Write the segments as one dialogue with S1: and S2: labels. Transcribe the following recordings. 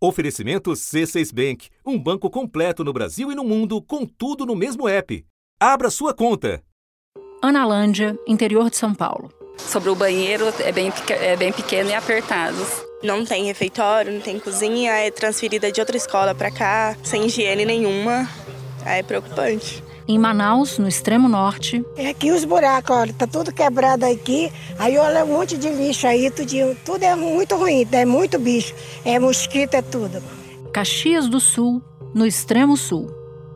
S1: Oferecimento C6 Bank, um banco completo no Brasil e no mundo, com tudo no mesmo app. Abra sua conta.
S2: Analândia, interior de São Paulo.
S3: Sobre o banheiro, é bem, é bem pequeno e apertado.
S4: Não tem refeitório, não tem cozinha, é transferida de outra escola para cá, sem higiene nenhuma. É preocupante.
S2: Em Manaus, no extremo norte.
S5: É aqui os buracos, olha, tá tudo quebrado aqui. Aí olha um monte de lixo aí, tudo, tudo é muito ruim, é muito bicho. É mosquito, é tudo.
S2: Caxias do Sul, no extremo sul.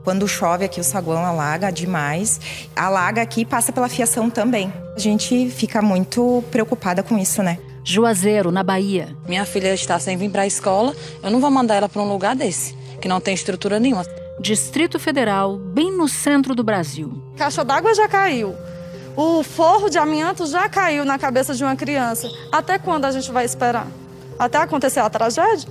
S6: Quando chove aqui o saguão alaga demais. Alaga aqui e passa pela fiação também. A gente fica muito preocupada com isso, né?
S2: Juazeiro, na Bahia.
S7: Minha filha está sem vir para a escola, eu não vou mandar ela para um lugar desse, que não tem estrutura nenhuma.
S2: Distrito Federal, bem no centro do Brasil.
S8: Caixa d'água já caiu. O forro de amianto já caiu na cabeça de uma criança. Até quando a gente vai esperar? Até acontecer a tragédia?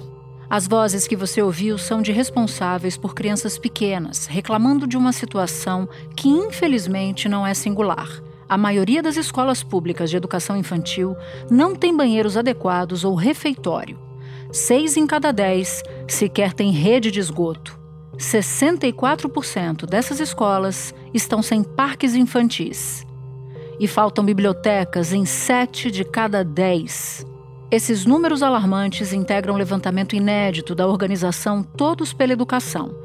S2: As vozes que você ouviu são de responsáveis por crianças pequenas, reclamando de uma situação que infelizmente não é singular. A maioria das escolas públicas de educação infantil não tem banheiros adequados ou refeitório. Seis em cada dez sequer têm rede de esgoto. 64% dessas escolas estão sem parques infantis. E faltam bibliotecas em sete de cada dez. Esses números alarmantes integram um levantamento inédito da organização Todos pela Educação.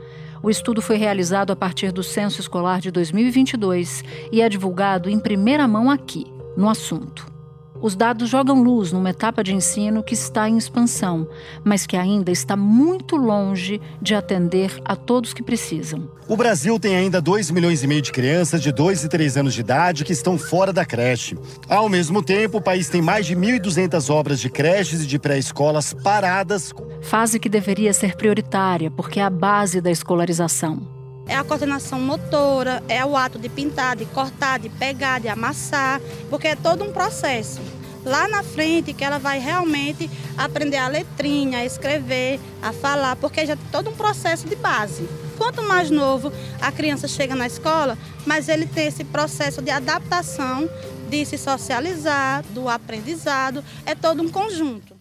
S2: O estudo foi realizado a partir do Censo Escolar de 2022 e é divulgado em primeira mão aqui, no assunto. Os dados jogam luz numa etapa de ensino que está em expansão, mas que ainda está muito longe de atender a todos que precisam.
S9: O Brasil tem ainda 2 milhões e meio de crianças de 2 e 3 anos de idade que estão fora da creche. Ao mesmo tempo, o país tem mais de 1.200 obras de creches e de pré-escolas paradas.
S2: Fase que deveria ser prioritária, porque é a base da escolarização
S10: é a coordenação motora, é o ato de pintar, de cortar, de pegar, de amassar, porque é todo um processo. Lá na frente que ela vai realmente aprender a letrinha, a escrever, a falar, porque já tem todo um processo de base. Quanto mais novo a criança chega na escola, mais ele tem esse processo de adaptação, de se socializar, do aprendizado, é todo um conjunto.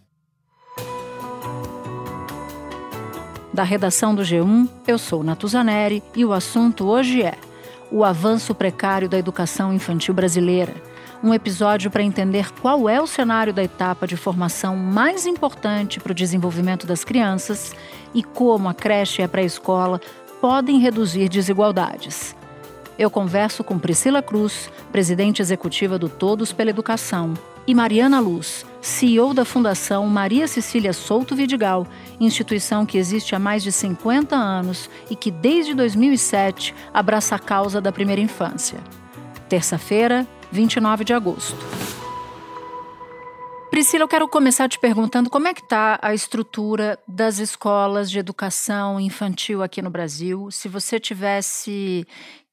S2: Da redação do G1, eu sou Natuzaneri e o assunto hoje é o avanço precário da educação infantil brasileira. Um episódio para entender qual é o cenário da etapa de formação mais importante para o desenvolvimento das crianças e como a creche e a pré-escola podem reduzir desigualdades. Eu converso com Priscila Cruz, presidente executiva do Todos pela Educação, e Mariana Luz, CEO da Fundação Maria Cecília Souto Vidigal, instituição que existe há mais de 50 anos e que desde 2007 abraça a causa da primeira infância. Terça-feira, 29 de agosto. Priscila, eu quero começar te perguntando como é que está a estrutura das escolas de educação infantil aqui no Brasil. Se você tivesse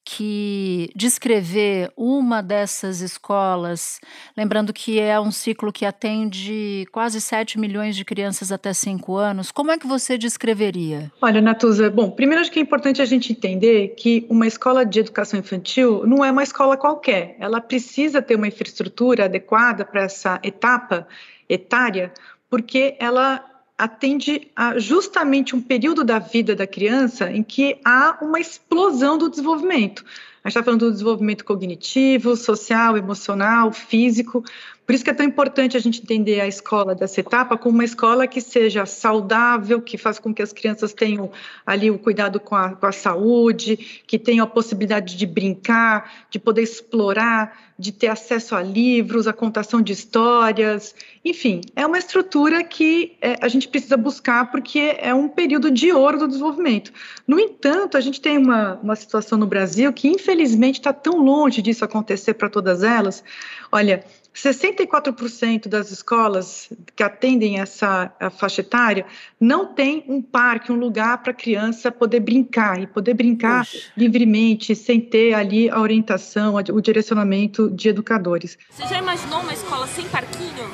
S2: que descrever uma dessas escolas, lembrando que é um ciclo que atende quase 7 milhões de crianças até 5 anos, como é que você descreveria?
S11: Olha, Natuza, bom, primeiro acho que é importante a gente entender que uma escola de educação infantil não é uma escola qualquer, ela precisa ter uma infraestrutura adequada para essa etapa etária, porque ela atende a justamente um período da vida da criança em que há uma explosão do desenvolvimento. A gente está falando do desenvolvimento cognitivo, social, emocional, físico, por isso que é tão importante a gente entender a escola dessa etapa como uma escola que seja saudável, que faça com que as crianças tenham ali o cuidado com a, com a saúde, que tenham a possibilidade de brincar, de poder explorar, de ter acesso a livros, a contação de histórias, enfim, é uma estrutura que é, a gente precisa buscar porque é um período de ouro do desenvolvimento. No entanto, a gente tem uma, uma situação no Brasil que, infelizmente, está tão longe disso acontecer para todas elas. Olha, 64% das escolas que atendem essa faixa etária não tem um parque, um lugar para a criança poder brincar e poder brincar Poxa. livremente, sem ter ali a orientação, o direcionamento de educadores.
S12: Você já imaginou uma escola sem parquinho?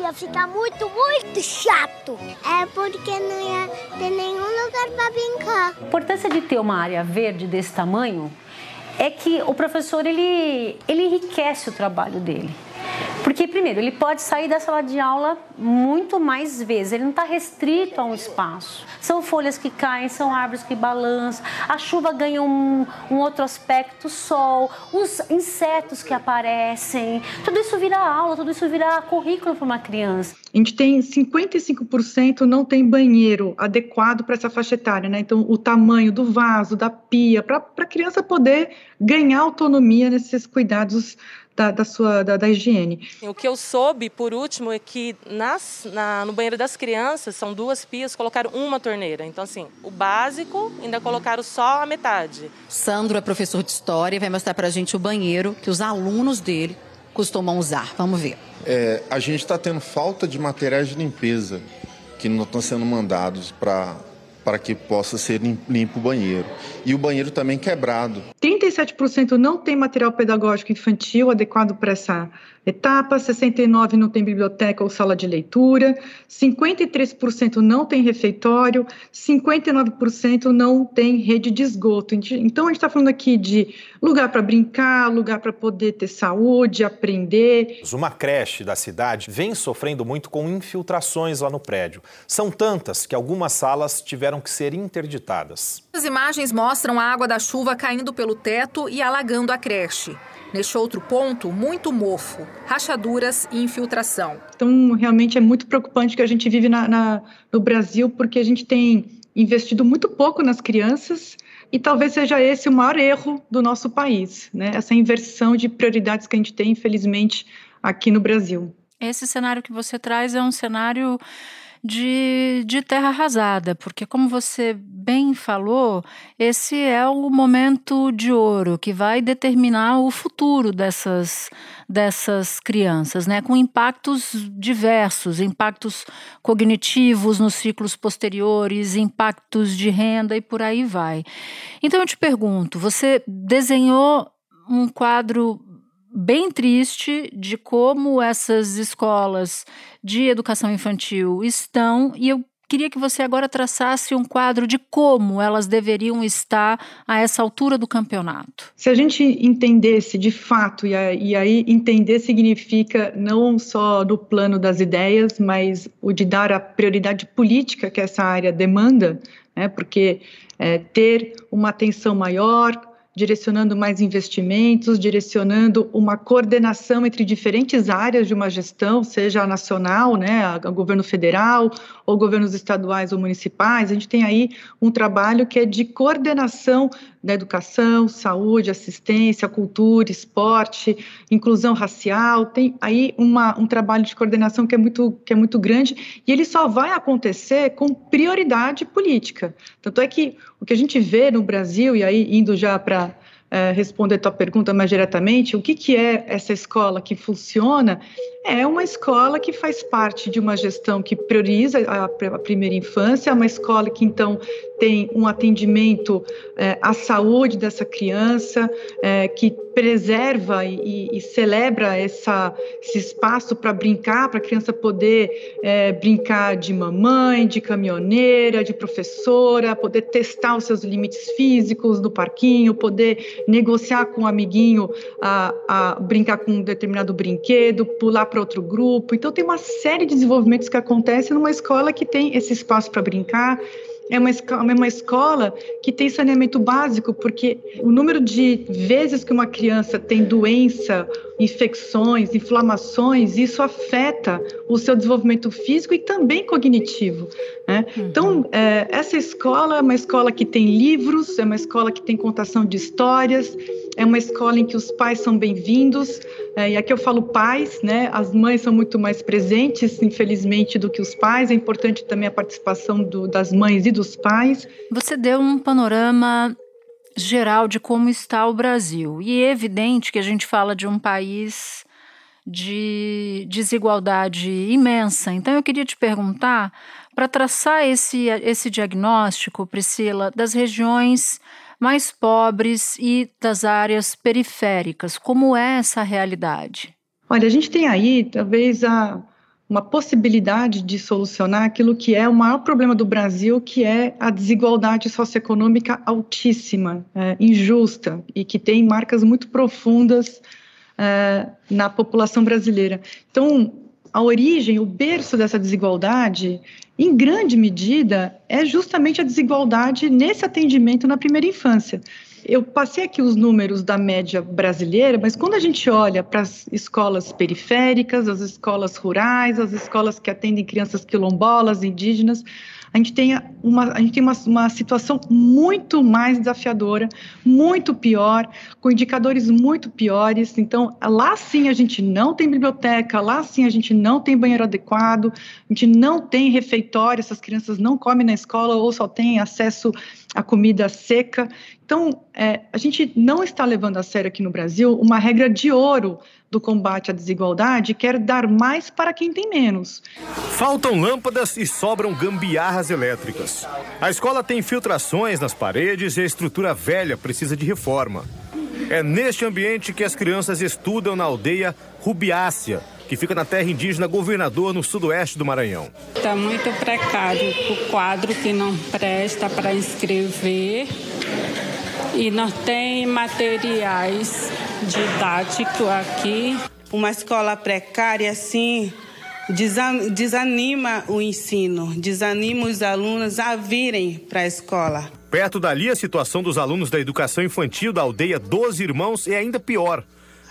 S13: Ia ficar muito, muito chato. É porque não ia ter nenhum lugar para brincar.
S14: A importância de ter uma área verde desse tamanho é que o professor ele, ele enriquece o trabalho dele. Porque, primeiro, ele pode sair da sala de aula muito mais vezes, ele não está restrito a um espaço. São folhas que caem, são árvores que balançam, a chuva ganha um, um outro aspecto, sol, os insetos que aparecem, tudo isso vira aula, tudo isso vira currículo para uma criança.
S11: A gente tem 55% não tem banheiro adequado para essa faixa etária, né? Então, o tamanho do vaso, da pia, para a criança poder ganhar autonomia nesses cuidados da, da sua da, da, higiene.
S15: O que eu soube, por último, é que nas, na, no banheiro das crianças são duas pias, colocaram uma torneira. Então, assim, o básico ainda colocaram só a metade.
S2: Sandro é professor de história e vai mostrar para a gente o banheiro que os alunos dele costumam usar. Vamos ver.
S16: É, a gente está tendo falta de materiais de limpeza que não estão sendo mandados para para que possa ser limpo o banheiro. E o banheiro também quebrado.
S11: 37% não tem material pedagógico infantil adequado para essa etapa, 69 não tem biblioteca ou sala de leitura, 53% não tem refeitório, 59% não tem rede de esgoto. Então a gente está falando aqui de lugar para brincar, lugar para poder ter saúde, aprender.
S17: Uma creche da cidade vem sofrendo muito com infiltrações lá no prédio. São tantas que algumas salas tiveram que ser interditadas.
S18: As imagens mostram a água da chuva caindo pelo teto e alagando a creche. Neste outro ponto, muito mofo, rachaduras e infiltração.
S11: Então, realmente é muito preocupante que a gente vive na, na, no Brasil, porque a gente tem investido muito pouco nas crianças e talvez seja esse o maior erro do nosso país, né? Essa inversão de prioridades que a gente tem, infelizmente, aqui no Brasil.
S2: Esse cenário que você traz é um cenário de, de terra arrasada, porque, como você bem falou, esse é o momento de ouro que vai determinar o futuro dessas, dessas crianças, né? com impactos diversos impactos cognitivos nos ciclos posteriores, impactos de renda e por aí vai. Então, eu te pergunto: você desenhou um quadro bem triste de como essas escolas de educação infantil estão e eu queria que você agora traçasse um quadro de como elas deveriam estar a essa altura do campeonato.
S11: Se a gente entendesse de fato, e, aí entender significa não só do plano das ideias, mas o de dar a prioridade política que essa área demanda, né, porque é, ter uma atenção maior, direcionando mais investimentos, direcionando uma coordenação entre diferentes áreas de uma gestão, seja a nacional, né, o governo federal, ou governos estaduais ou municipais. A gente tem aí um trabalho que é de coordenação da educação, saúde, assistência, cultura, esporte, inclusão racial. Tem aí uma, um trabalho de coordenação que é, muito, que é muito grande e ele só vai acontecer com prioridade política. Tanto é que que a gente vê no Brasil, e aí indo já para é, responder a tua pergunta mais diretamente, o que, que é essa escola que funciona? É uma escola que faz parte de uma gestão que prioriza a, a primeira infância, uma escola que então tem um atendimento é, à saúde dessa criança, é, que preserva e, e, celebra essa, esse espaço para brincar, para a criança poder é, brincar de mamãe, de caminhoneira, de professora, poder testar os seus limites físicos no parquinho, poder negociar com o um amiguinho, a, a brincar com um determinado brinquedo, pular para outro grupo. Então, tem uma série de desenvolvimentos que acontecem numa escola que tem esse espaço para brincar, é uma, é uma escola que tem saneamento básico, porque o número de vezes que uma criança tem doença, infecções, inflamações, isso afeta o seu desenvolvimento físico e também cognitivo. Né? Uhum. Então, é, essa escola é uma escola que tem livros, é uma escola que tem contação de histórias, é uma escola em que os pais são bem-vindos, é, e aqui eu falo pais, né? As mães são muito mais presentes, infelizmente, do que os pais. É importante também a participação do, das mães e dos pais.
S2: Você deu um panorama geral de como está o Brasil. E é evidente que a gente fala de um país de desigualdade imensa. Então eu queria te perguntar, para traçar esse, esse diagnóstico, Priscila, das regiões mais pobres e das áreas periféricas. Como é essa realidade?
S11: Olha, a gente tem aí talvez a, uma possibilidade de solucionar aquilo que é o maior problema do Brasil, que é a desigualdade socioeconômica altíssima, é, injusta e que tem marcas muito profundas uh, na população brasileira. Então, a origem, o berço dessa desigualdade, em grande medida, é justamente a desigualdade nesse atendimento na primeira infância. Eu passei aqui os números da média brasileira, mas quando a gente olha para as escolas periféricas, as escolas rurais, as escolas que atendem crianças quilombolas, indígenas, a gente tem uma, a gente tem uma, uma situação muito mais desafiadora, muito pior, com indicadores muito piores. Então, lá sim a gente não tem biblioteca, lá sim a gente não tem banheiro adequado, a gente não tem refeitório, essas crianças não comem na escola ou só têm acesso à comida seca. Então, é, a gente não está levando a sério aqui no Brasil uma regra de ouro do combate à desigualdade, quer dar mais para quem tem menos.
S19: Faltam lâmpadas e sobram gambiarras elétricas. A escola tem infiltrações nas paredes e a estrutura velha precisa de reforma. É neste ambiente que as crianças estudam na aldeia Rubiácea, que fica na terra indígena Governador, no sudoeste do Maranhão.
S20: Está muito precário o quadro que não presta para inscrever e nós tem materiais didáticos aqui.
S21: Uma escola precária, assim, desanima o ensino, desanima os alunos a virem para a escola.
S19: Perto dali, a situação dos alunos da educação infantil da aldeia Doze Irmãos é ainda pior.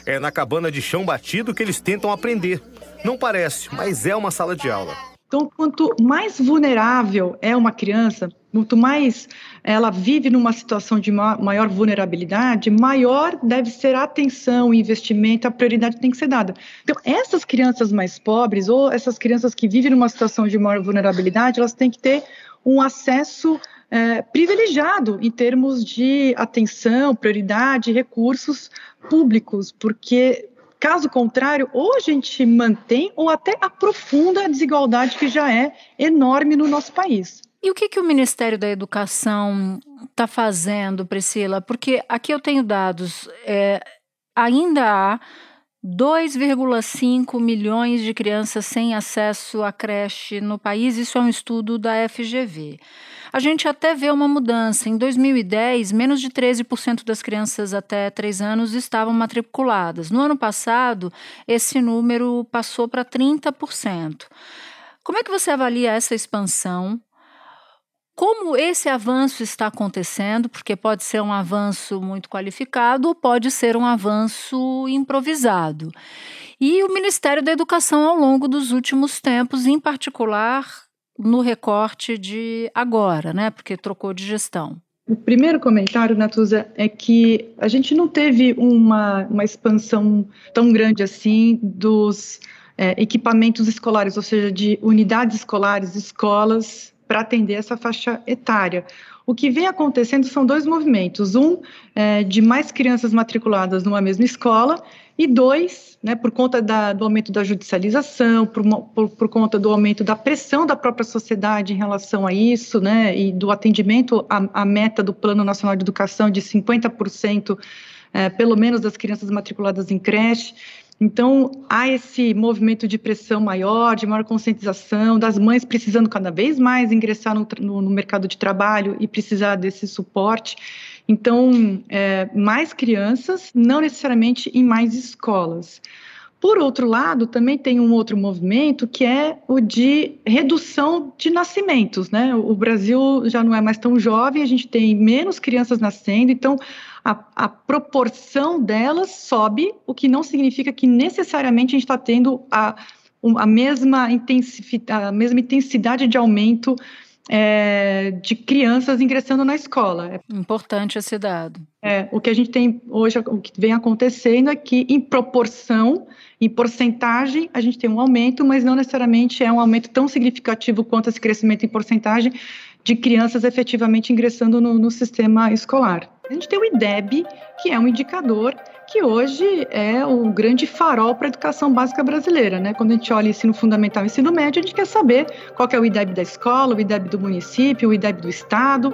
S19: É na cabana de chão batido que eles tentam aprender. Não parece, mas é uma sala de aula.
S11: Então, quanto mais vulnerável é uma criança, quanto mais ela vive numa situação de maior vulnerabilidade, maior deve ser a atenção, o investimento, a prioridade tem que ser dada. Então, essas crianças mais pobres ou essas crianças que vivem numa situação de maior vulnerabilidade, elas têm que ter um acesso é, privilegiado em termos de atenção, prioridade, recursos públicos, porque Caso contrário, ou a gente mantém ou até aprofunda a desigualdade que já é enorme no nosso país.
S2: E o que, que o Ministério da Educação está fazendo, Priscila? Porque aqui eu tenho dados, é, ainda há 2,5 milhões de crianças sem acesso à creche no país, isso é um estudo da FGV. A gente até vê uma mudança. Em 2010, menos de 13% das crianças até 3 anos estavam matriculadas. No ano passado, esse número passou para 30%. Como é que você avalia essa expansão? Como esse avanço está acontecendo, porque pode ser um avanço muito qualificado ou pode ser um avanço improvisado. E o Ministério da Educação, ao longo dos últimos tempos, em particular no recorte de agora, né? Porque trocou de gestão.
S11: O primeiro comentário, Natuza, é que a gente não teve uma, uma expansão tão grande assim dos é, equipamentos escolares, ou seja, de unidades escolares, escolas para atender essa faixa etária. O que vem acontecendo são dois movimentos: um, é, de mais crianças matriculadas numa mesma escola, e dois, né, por conta da, do aumento da judicialização, por, por, por, conta do aumento da pressão da própria sociedade em relação a isso, né, e do atendimento à, à meta do Plano Nacional de Educação de 50%, é, pelo menos, das crianças matriculadas em creche. Então, há esse movimento de pressão maior, de maior conscientização, das mães precisando cada vez mais ingressar no, no, no mercado de trabalho e precisar desse suporte. Então, é, mais crianças, não necessariamente em mais escolas. Por outro lado, também tem um outro movimento que é o de redução de nascimentos, né? O Brasil já não é mais tão jovem, a gente tem menos crianças nascendo, então a, a proporção delas sobe, o que não significa que necessariamente a gente está tendo a, a, mesma a mesma intensidade de aumento é, de crianças ingressando na escola.
S2: É importante esse dado.
S11: É, o que a gente tem hoje, o que vem acontecendo é que, em proporção, em porcentagem, a gente tem um aumento, mas não necessariamente é um aumento tão significativo quanto esse crescimento em porcentagem de crianças efetivamente ingressando no, no sistema escolar. A gente tem o IDEB, que é um indicador que hoje é o grande farol para a educação básica brasileira, né? Quando a gente olha ensino fundamental e ensino médio, a gente quer saber qual é o IDEB da escola, o IDEB do município, o IDEB do estado.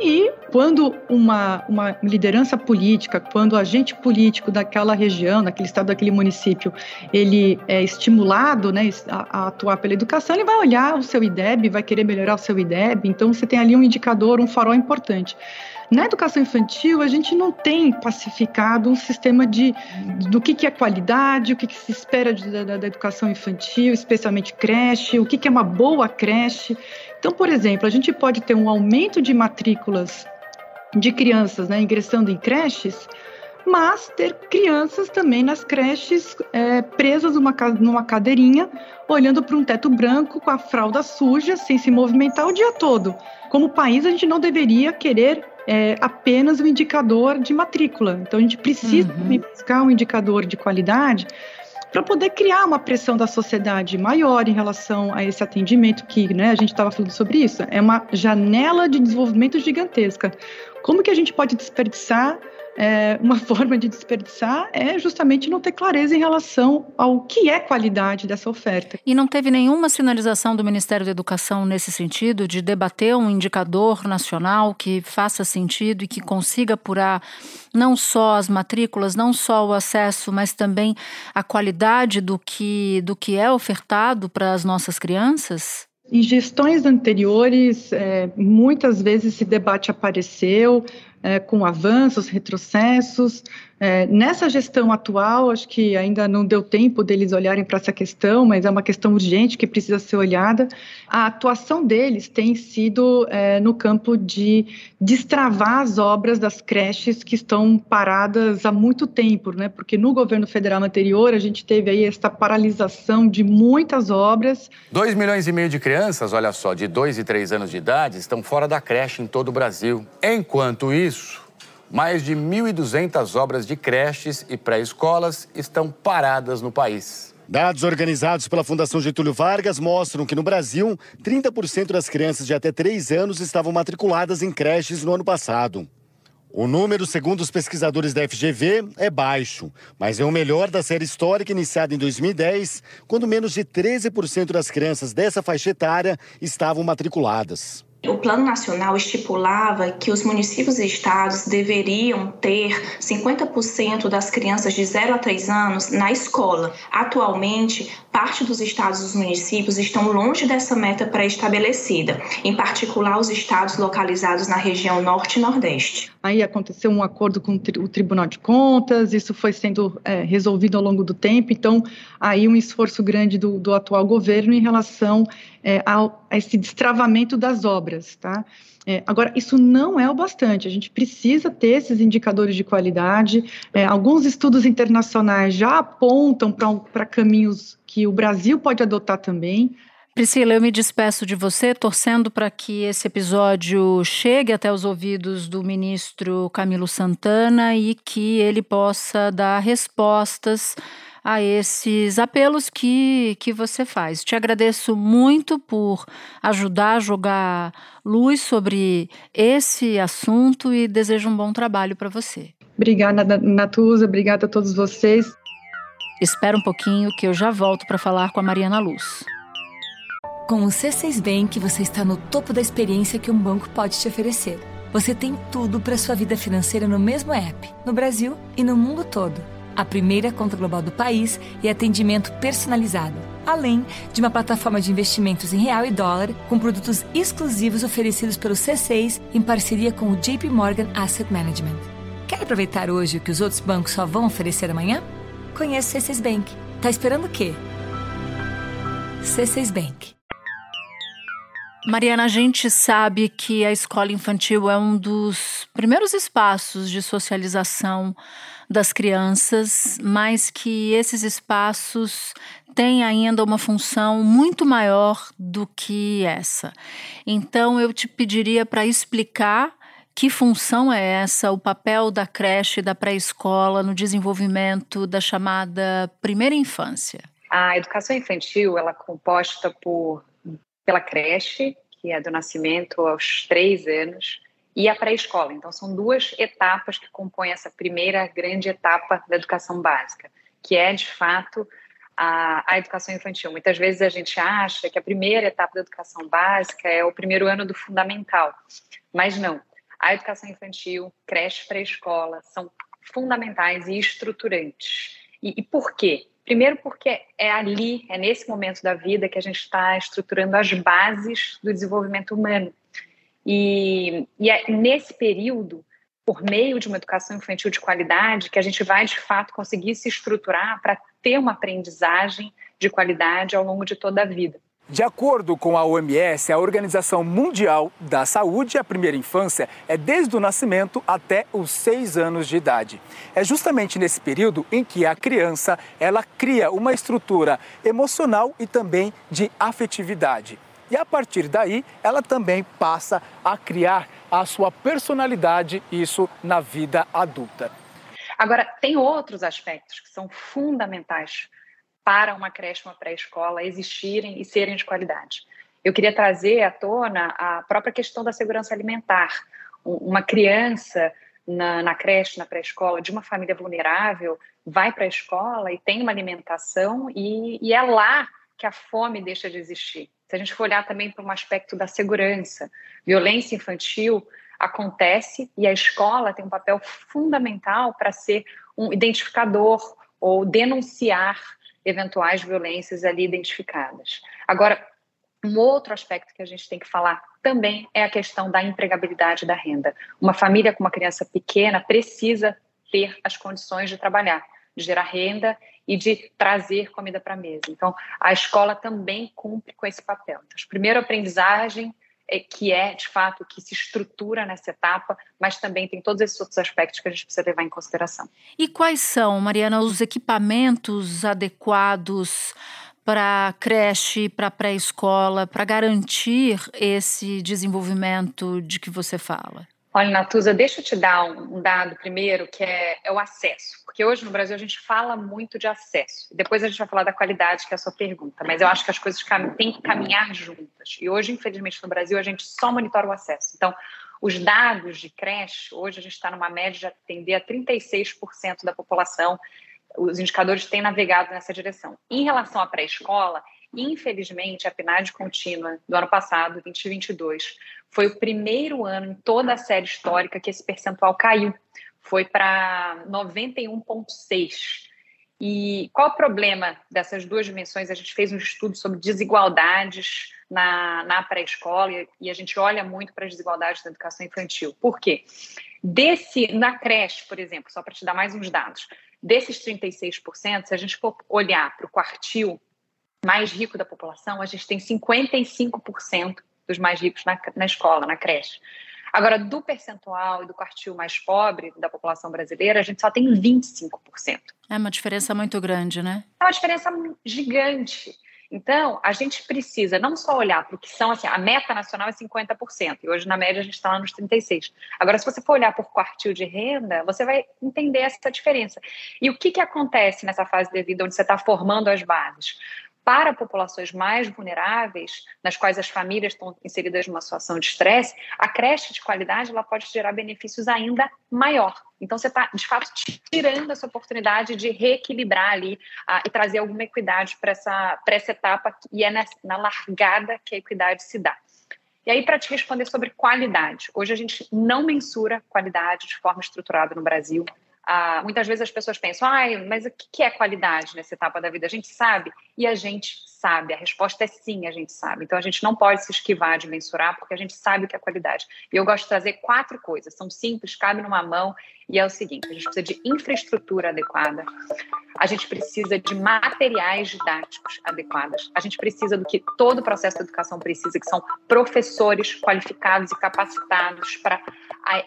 S11: E quando uma, uma liderança política, quando o agente político daquela região, daquele estado, daquele município, ele é estimulado né, a, a, atuar pela educação, ele vai olhar o seu IDEB, vai querer melhorar o seu IDEB, então você tem ali um indicador, um farol importante. Na educação infantil, a gente não tem pacificado um sistema de do que, que é qualidade, o que, que se espera de, da, da, educação infantil, especialmente creche, o que, que é uma boa creche. Então, por exemplo, a gente pode ter um aumento de matrículas de crianças né, ingressando em creches, mas ter crianças também nas creches é, presas numa, numa cadeirinha, olhando para um teto branco com a fralda suja, sem se movimentar o dia todo. Como país, a gente não deveria querer é, apenas um indicador de matrícula. Então, a gente precisa uhum. buscar um indicador de qualidade para poder criar uma pressão da sociedade maior em relação a esse atendimento que né, a gente estava falando sobre isso. É uma janela de desenvolvimento gigantesca. Como que a gente pode desperdiçar é, uma forma de desperdiçar é justamente não ter clareza em relação ao que é qualidade dessa oferta.
S2: E não teve nenhuma sinalização do Ministério da Educação nesse sentido, de debater um indicador nacional que faça sentido e que consiga apurar não só as matrículas, não só o acesso, mas também a qualidade do que, do que é ofertado para as nossas crianças?
S11: Em gestões anteriores, é, muitas vezes esse debate apareceu, é, com avanços, retrocessos. É, nessa gestão atual, acho que ainda não deu tempo deles olharem para essa questão, mas é uma questão urgente que precisa ser olhada. A atuação deles tem sido é, no campo de destravar as obras das creches que estão paradas há muito tempo, né? Porque no governo federal anterior a gente teve aí essa paralisação de muitas obras.
S22: 2 milhões e meio de crianças, olha só, de 2 e 3 anos de idade, estão fora da creche em todo o Brasil. Enquanto isso, mais de 1.200 obras de creches e pré-escolas estão paradas no país.
S9: Dados organizados pela Fundação Getúlio Vargas mostram que no Brasil, 30% das crianças de até 3 anos estavam matriculadas em creches no ano passado. O número, segundo os pesquisadores da FGV, é baixo, mas é o melhor da série histórica iniciada em 2010, quando menos de 13% das crianças dessa faixa etária estavam matriculadas.
S23: O Plano Nacional estipulava que os municípios e estados deveriam ter 50% das crianças de 0 a 3 anos na escola. Atualmente, parte dos estados e dos municípios estão longe dessa meta pré-estabelecida, em particular os estados localizados na região Norte e Nordeste.
S11: Aí aconteceu um acordo com o Tribunal de Contas, isso foi sendo é, resolvido ao longo do tempo, então aí um esforço grande do, do atual governo em relação é, ao, a esse destravamento das obras, tá? É, agora, isso não é o bastante, a gente precisa ter esses indicadores de qualidade. É, alguns estudos internacionais já apontam para caminhos que o Brasil pode adotar também.
S2: Priscila, eu me despeço de você, torcendo para que esse episódio chegue até os ouvidos do ministro Camilo Santana e que ele possa dar respostas a esses apelos que, que você faz. Te agradeço muito por ajudar a jogar luz sobre esse assunto e desejo um bom trabalho para você.
S11: Obrigada, Natuza, obrigada a todos vocês.
S2: Espera um pouquinho que eu já volto para falar com a Mariana Luz.
S24: Com o C6 Bank, você está no topo da experiência que um banco pode te oferecer. Você tem tudo para sua vida financeira no mesmo app, no Brasil e no mundo todo a primeira conta global do país e atendimento personalizado, além de uma plataforma de investimentos em real e dólar com produtos exclusivos oferecidos pelo C6 em parceria com o JP Morgan Asset Management. Quer aproveitar hoje o que os outros bancos só vão oferecer amanhã? Conheça o C6 Bank. Tá esperando o quê? C6 Bank.
S2: Mariana, a gente sabe que a escola infantil é um dos primeiros espaços de socialização das crianças, mas que esses espaços têm ainda uma função muito maior do que essa. Então, eu te pediria para explicar que função é essa, o papel da creche, da pré-escola no desenvolvimento da chamada primeira infância?
S25: A educação infantil ela é composta por pela creche, que é do nascimento aos três anos, e a pré-escola. Então, são duas etapas que compõem essa primeira grande etapa da educação básica, que é, de fato, a, a, educação infantil. Muitas vezes a gente acha que a primeira etapa da educação básica é o primeiro ano do fundamental, mas não. A educação infantil, creche, pré-escola são fundamentais e estruturantes. E, e por quê? Primeiro, porque é ali, é nesse momento da vida que a gente está estruturando as bases do desenvolvimento humano. E, e é nesse período, por meio de uma educação infantil de qualidade, que a gente vai de fato conseguir se estruturar para ter uma aprendizagem de qualidade ao longo de toda a vida.
S26: De acordo com a OMS, a Organização Mundial da Saúde, a primeira infância é desde o nascimento até os seis anos de idade. É justamente nesse período em que a criança ela cria uma estrutura emocional e também de afetividade. E a partir daí, ela também passa a criar a sua personalidade, isso na vida adulta.
S25: Agora, tem outros aspectos que são fundamentais para uma creche, uma pré-escola existirem e serem de qualidade. Eu queria trazer à tona a própria questão da segurança alimentar. Uma criança na, na creche, na pré-escola, de uma família vulnerável, vai para a escola e tem uma alimentação, e, e é lá que a fome deixa de existir. Se a gente for olhar também para um aspecto da segurança, violência infantil acontece e a escola tem um papel fundamental para ser um identificador ou denunciar eventuais violências ali identificadas. Agora, um outro aspecto que a gente tem que falar também é a questão da empregabilidade da renda. Uma família com uma criança pequena precisa ter as condições de trabalhar, de gerar renda e de trazer comida para a mesa. Então, a escola também cumpre com esse papel. Então, a primeira aprendizagem é, que é, de fato, que se estrutura nessa etapa, mas também tem todos esses outros aspectos que a gente precisa levar em consideração.
S2: E quais são, Mariana, os equipamentos adequados para creche, para pré-escola, para garantir esse desenvolvimento de que você fala?
S25: Olha, Natuza, deixa eu te dar um, dado primeiro, que é, é, o acesso. Porque hoje no Brasil a gente fala muito de acesso. Depois a gente vai falar da qualidade, que é a sua pergunta. Mas eu acho que as coisas têm que caminhar juntas. E hoje, infelizmente, no Brasil, a gente só monitora o acesso. Então, os dados de creche, hoje a gente está numa média de atender a 36% da população. Os indicadores têm navegado nessa direção. Em relação à pré-escola, Infelizmente, a PNAD contínua do ano passado, 2022, foi o primeiro ano em toda a série histórica que esse percentual caiu. Foi para 91,6%. E qual o problema dessas duas dimensões? A gente fez um estudo sobre desigualdades na, na pré-escola e a gente olha muito para as desigualdades da educação infantil. Por quê? Desse, na creche, por exemplo, só para te dar mais uns dados, desses 36%, se a gente for olhar para o quartil mais rico da população, a gente tem 55% dos mais ricos na, na escola, na creche. Agora, do percentual e do quartil mais pobre da população brasileira, a gente só tem 25%.
S2: É uma diferença muito grande, né?
S25: É uma diferença gigante. Então, a gente precisa não só olhar para o que são, assim, a meta nacional é 50%, e hoje na média a gente está lá nos 36%. Agora, se você for olhar por quartil de renda, você vai entender essa diferença. E o que, que acontece nessa fase de vida onde você está formando as bases? Para populações mais vulneráveis, nas quais as famílias estão inseridas numa situação de estresse, a creche de qualidade ela pode gerar benefícios ainda maior. Então, você está, de fato, tirando essa oportunidade de reequilibrar ali uh, e trazer alguma equidade para essa, essa etapa, e é nessa, na largada que a equidade se dá. E aí, para te responder sobre qualidade, hoje a gente não mensura qualidade de forma estruturada no Brasil. Ah, muitas vezes as pessoas pensam, ah, mas o que é qualidade nessa etapa da vida? A gente sabe e a gente sabe. A resposta é sim, a gente sabe. Então a gente não pode se esquivar de mensurar porque a gente sabe o que é qualidade. E eu gosto de trazer quatro coisas, são simples, cabe numa mão e é o seguinte: a gente precisa de infraestrutura adequada, a gente precisa de materiais didáticos adequados, a gente precisa do que todo o processo de educação precisa, que são professores qualificados e capacitados para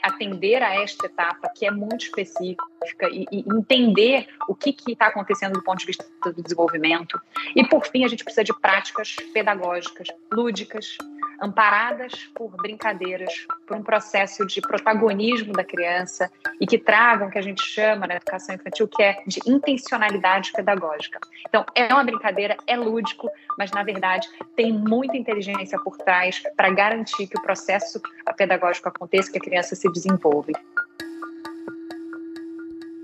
S25: atender a esta etapa que é muito específica e, e entender o que está acontecendo do ponto de vista do desenvolvimento. E, por fim, a gente precisa de práticas pedagógicas, lúdicas, amparadas por brincadeiras, por um processo de protagonismo da criança e que tragam o que a gente chama na educação infantil, que é de intencionalidade pedagógica. Então, é uma brincadeira, é lúdico, mas na verdade tem muita inteligência por trás para garantir que o processo pedagógico aconteça, que a criança se desenvolva.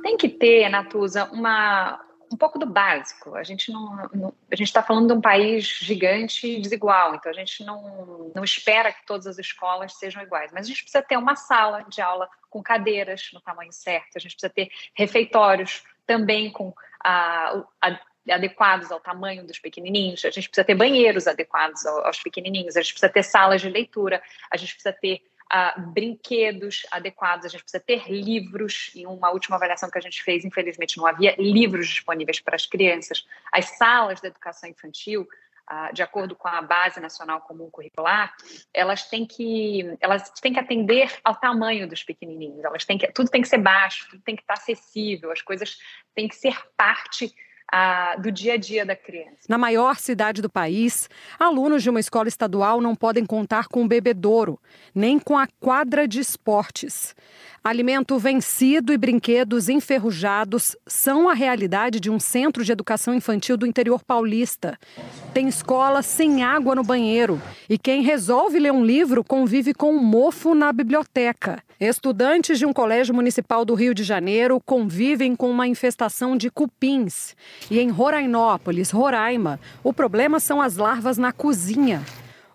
S25: Tem que ter, Natuza, uma, um pouco do básico. A gente não, não a gente está falando de um país gigante e desigual, então a gente não, não espera que todas as escolas sejam iguais, mas a gente precisa ter uma sala de aula com cadeiras no tamanho certo, a gente precisa ter refeitórios também com a, a adequados ao tamanho dos pequenininhos, a gente precisa ter banheiros adequados aos pequenininhos, a gente precisa ter salas de leitura, a gente precisa ter uh, brinquedos adequados, a gente precisa ter livros. Em uma última avaliação que a gente fez, infelizmente, não havia livros disponíveis para as crianças. As salas de educação infantil, uh, de acordo com a Base Nacional Comum Curricular, elas têm que elas têm que atender ao tamanho dos pequenininhos. Elas têm que tudo tem que ser baixo, tudo tem que estar acessível, as coisas têm que ser parte a, do dia a dia da criança.
S27: Na maior cidade do país, alunos de uma escola estadual não podem contar com o bebedouro, nem com a quadra de esportes. Alimento vencido e brinquedos enferrujados são a realidade de um centro de educação infantil do interior paulista. Tem escola sem água no banheiro e quem resolve ler um livro convive com um mofo na biblioteca. Estudantes de um colégio municipal do Rio de Janeiro convivem com uma infestação de cupins. E em Rorainópolis, Roraima, o problema são as larvas na cozinha.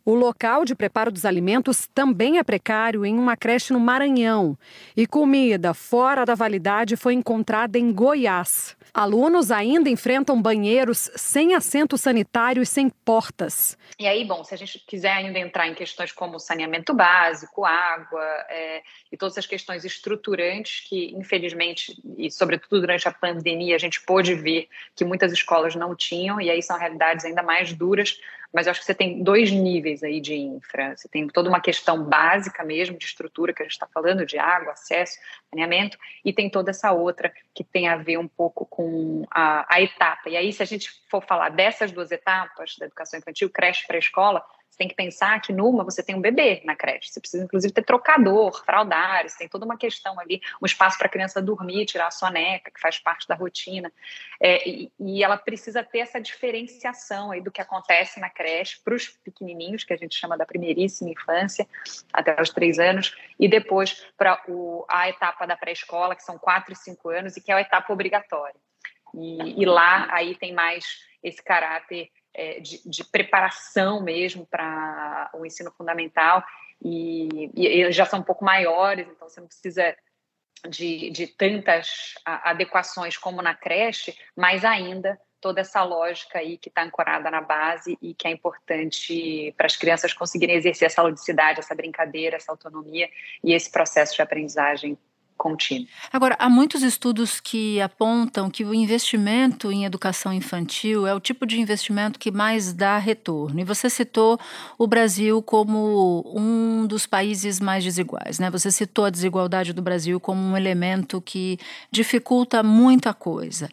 S27: O local de preparo dos alimentos também é precário em uma creche no Maranhão. E comida fora da validade foi encontrada em Goiás. Alunos ainda enfrentam banheiros sem assento sanitário e sem portas.
S25: E aí, bom, se a gente quiser ainda entrar em questões como saneamento básico, água é, e todas as questões estruturantes que, infelizmente, e sobretudo durante a pandemia, a gente pôde ver que muitas escolas não tinham, e aí são realidades ainda mais duras mas eu acho que você tem dois níveis aí de infra. Você tem toda uma questão básica mesmo de estrutura que a gente está falando, de água, acesso, saneamento, e tem toda essa outra que tem a ver um pouco com a, a etapa. E aí, se a gente for falar dessas duas etapas da educação infantil, creche pré-escola, você tem que pensar que numa você tem um bebê na creche. Você precisa, inclusive, ter trocador, fraldário, você tem toda uma questão ali, um espaço para a criança dormir, tirar a soneca, que faz parte da rotina. É, e, e, ela precisa ter essa diferenciação aí do que acontece na creche para os pequenininhos, que a gente chama da primeiríssima infância, até os três anos, e depois para a etapa da pré-escola, que são quatro e cinco anos, e que é a etapa obrigatória. E, e lá, aí tem mais esse caráter é, de, de, preparação mesmo para o ensino fundamental. E, e, já são um pouco maiores, então você não precisa de, de tantas adequações como na creche, mas ainda toda essa lógica aí que está ancorada na base e que é importante para as crianças conseguirem exercer essa ludicidade, essa brincadeira, essa autonomia e esse processo de aprendizagem contínuo.
S2: Agora, há muitos estudos que apontam que o investimento em educação infantil é o tipo de investimento que mais dá retorno. E você citou o Brasil como um dos países mais desiguais, né? Você citou a desigualdade do Brasil como um elemento que dificulta muita coisa.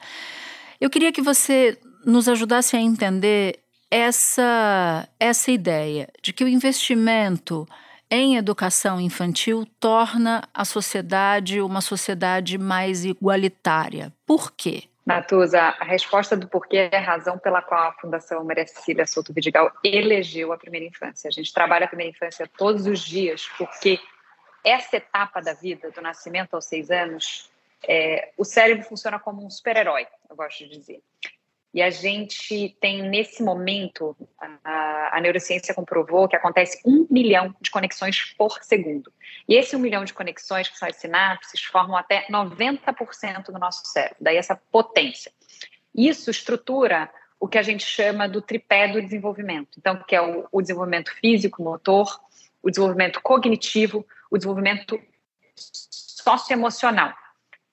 S2: Eu queria que você nos ajudasse a entender essa essa ideia de que o investimento em educação infantil torna a sociedade uma sociedade mais igualitária. Por quê?
S25: Natuza, a resposta do porquê é a razão pela qual a Fundação Maria Cecília Souto Vidigal elegeu a primeira infância. A gente trabalha a primeira infância todos os dias, porque essa etapa da vida, do nascimento aos seis anos, é, o cérebro funciona como um super-herói, eu gosto de dizer. E a gente tem, nesse momento, a, a, neurociência comprovou que acontece um milhão de conexões por segundo. E esse um milhão de conexões, que são as sinapses, formam até 90% do nosso cérebro, daí essa potência. Isso estrutura o que a gente chama do tripé do desenvolvimento. Então, que é o, o desenvolvimento físico, motor, o desenvolvimento cognitivo, o desenvolvimento socioemocional.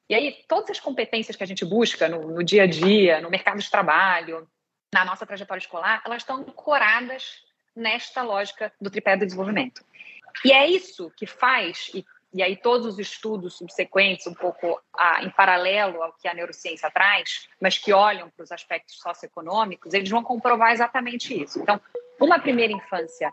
S25: E aí, todas as competências que a gente busca no, no dia a dia, no mercado de trabalho, na nossa trajetória escolar, elas estão ancoradas nesta lógica do tripé do desenvolvimento. E é isso que faz, e, e aí todos os estudos subsequentes, um pouco ah, em paralelo ao que a neurociência traz, mas que olham para os aspectos socioeconômicos, eles vão comprovar exatamente isso. Então, uma primeira infância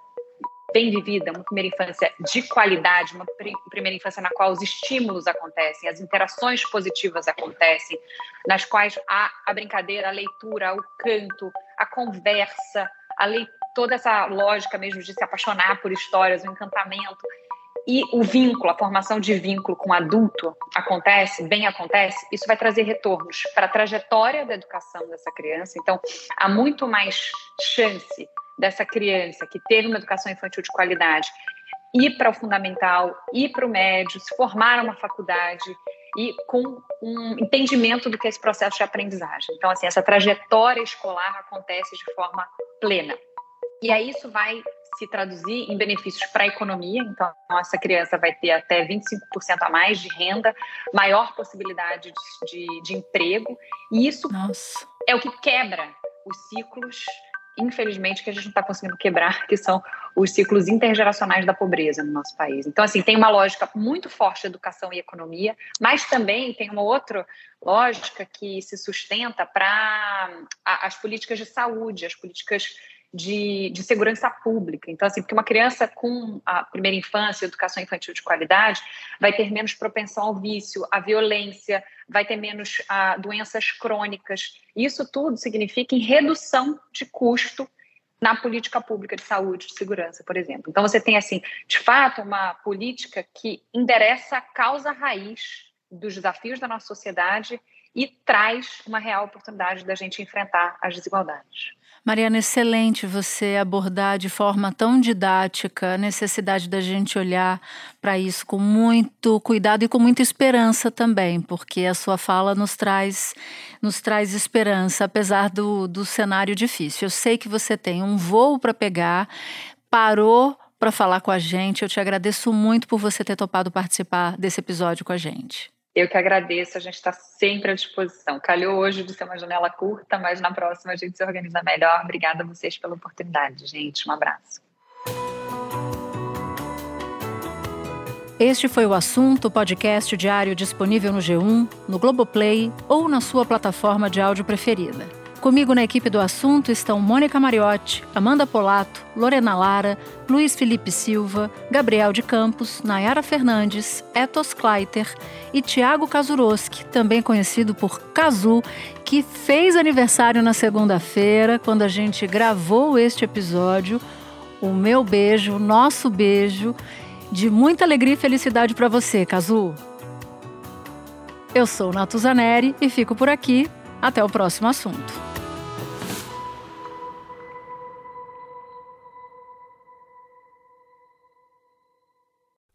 S25: bem vivida, uma primeira infância de qualidade, uma primeira infância na qual os estímulos acontecem, as interações positivas acontecem, nas quais há a brincadeira, a leitura, o canto, a conversa, a toda essa lógica mesmo de se apaixonar por histórias, o encantamento e o vínculo, a formação de vínculo com o adulto acontece, bem acontece, isso vai trazer retornos para a trajetória da educação dessa criança. Então, há muito mais chance dessa criança que teve uma educação infantil de qualidade ir para o fundamental, ir para o médio, se formar numa faculdade e com um entendimento do que é esse processo de aprendizagem. Então, assim, essa trajetória escolar acontece de forma plena. E aí isso vai se traduzir em benefícios para a economia, então essa criança vai ter até 25% a mais de renda, maior possibilidade de, de, de emprego, e isso Nossa. é o que quebra os ciclos infelizmente, que a gente não está conseguindo quebrar, que são os ciclos intergeracionais da pobreza no nosso país. Então, assim, tem uma lógica muito forte de educação e economia, mas também tem uma outra lógica que se sustenta para as políticas de saúde, as políticas de, de, segurança pública. Então, assim, porque uma criança com a primeira infância, educação infantil de qualidade, vai ter menos propensão ao vício, à violência, vai ter menos a, doenças crônicas. Isso tudo significa em redução de custo na política pública de saúde, de segurança, por exemplo. Então, você tem, assim, de fato, uma política que endereça a causa raiz dos desafios da nossa sociedade e traz uma real oportunidade da gente enfrentar as desigualdades.
S2: Mariana, excelente você abordar de forma tão didática a necessidade da gente olhar para isso com muito cuidado e com muita esperança também, porque a sua fala nos traz, nos traz esperança, apesar do, do cenário difícil. Eu sei que você tem um voo para pegar, parou para falar com a gente. Eu te agradeço muito por você ter topado participar desse episódio com a gente.
S25: Eu que agradeço, a gente está sempre à disposição. Calhou hoje de ser uma janela curta, mas na próxima a gente se organiza melhor. Obrigada a vocês pela oportunidade, gente. Um abraço.
S2: Este foi o assunto podcast diário disponível no G1, no Globoplay ou na sua plataforma de áudio preferida. Comigo na equipe do assunto estão Mônica Mariotti, Amanda Polato, Lorena Lara, Luiz Felipe Silva, Gabriel de Campos, Nayara Fernandes, Etos Kleiter e Tiago Kazuroski, também conhecido por Kazu, que fez aniversário na segunda-feira, quando a gente gravou este episódio. O meu beijo, o nosso beijo, de muita alegria e felicidade para você, Kazu. Eu sou Natuzaneri e fico por aqui. Até o próximo assunto.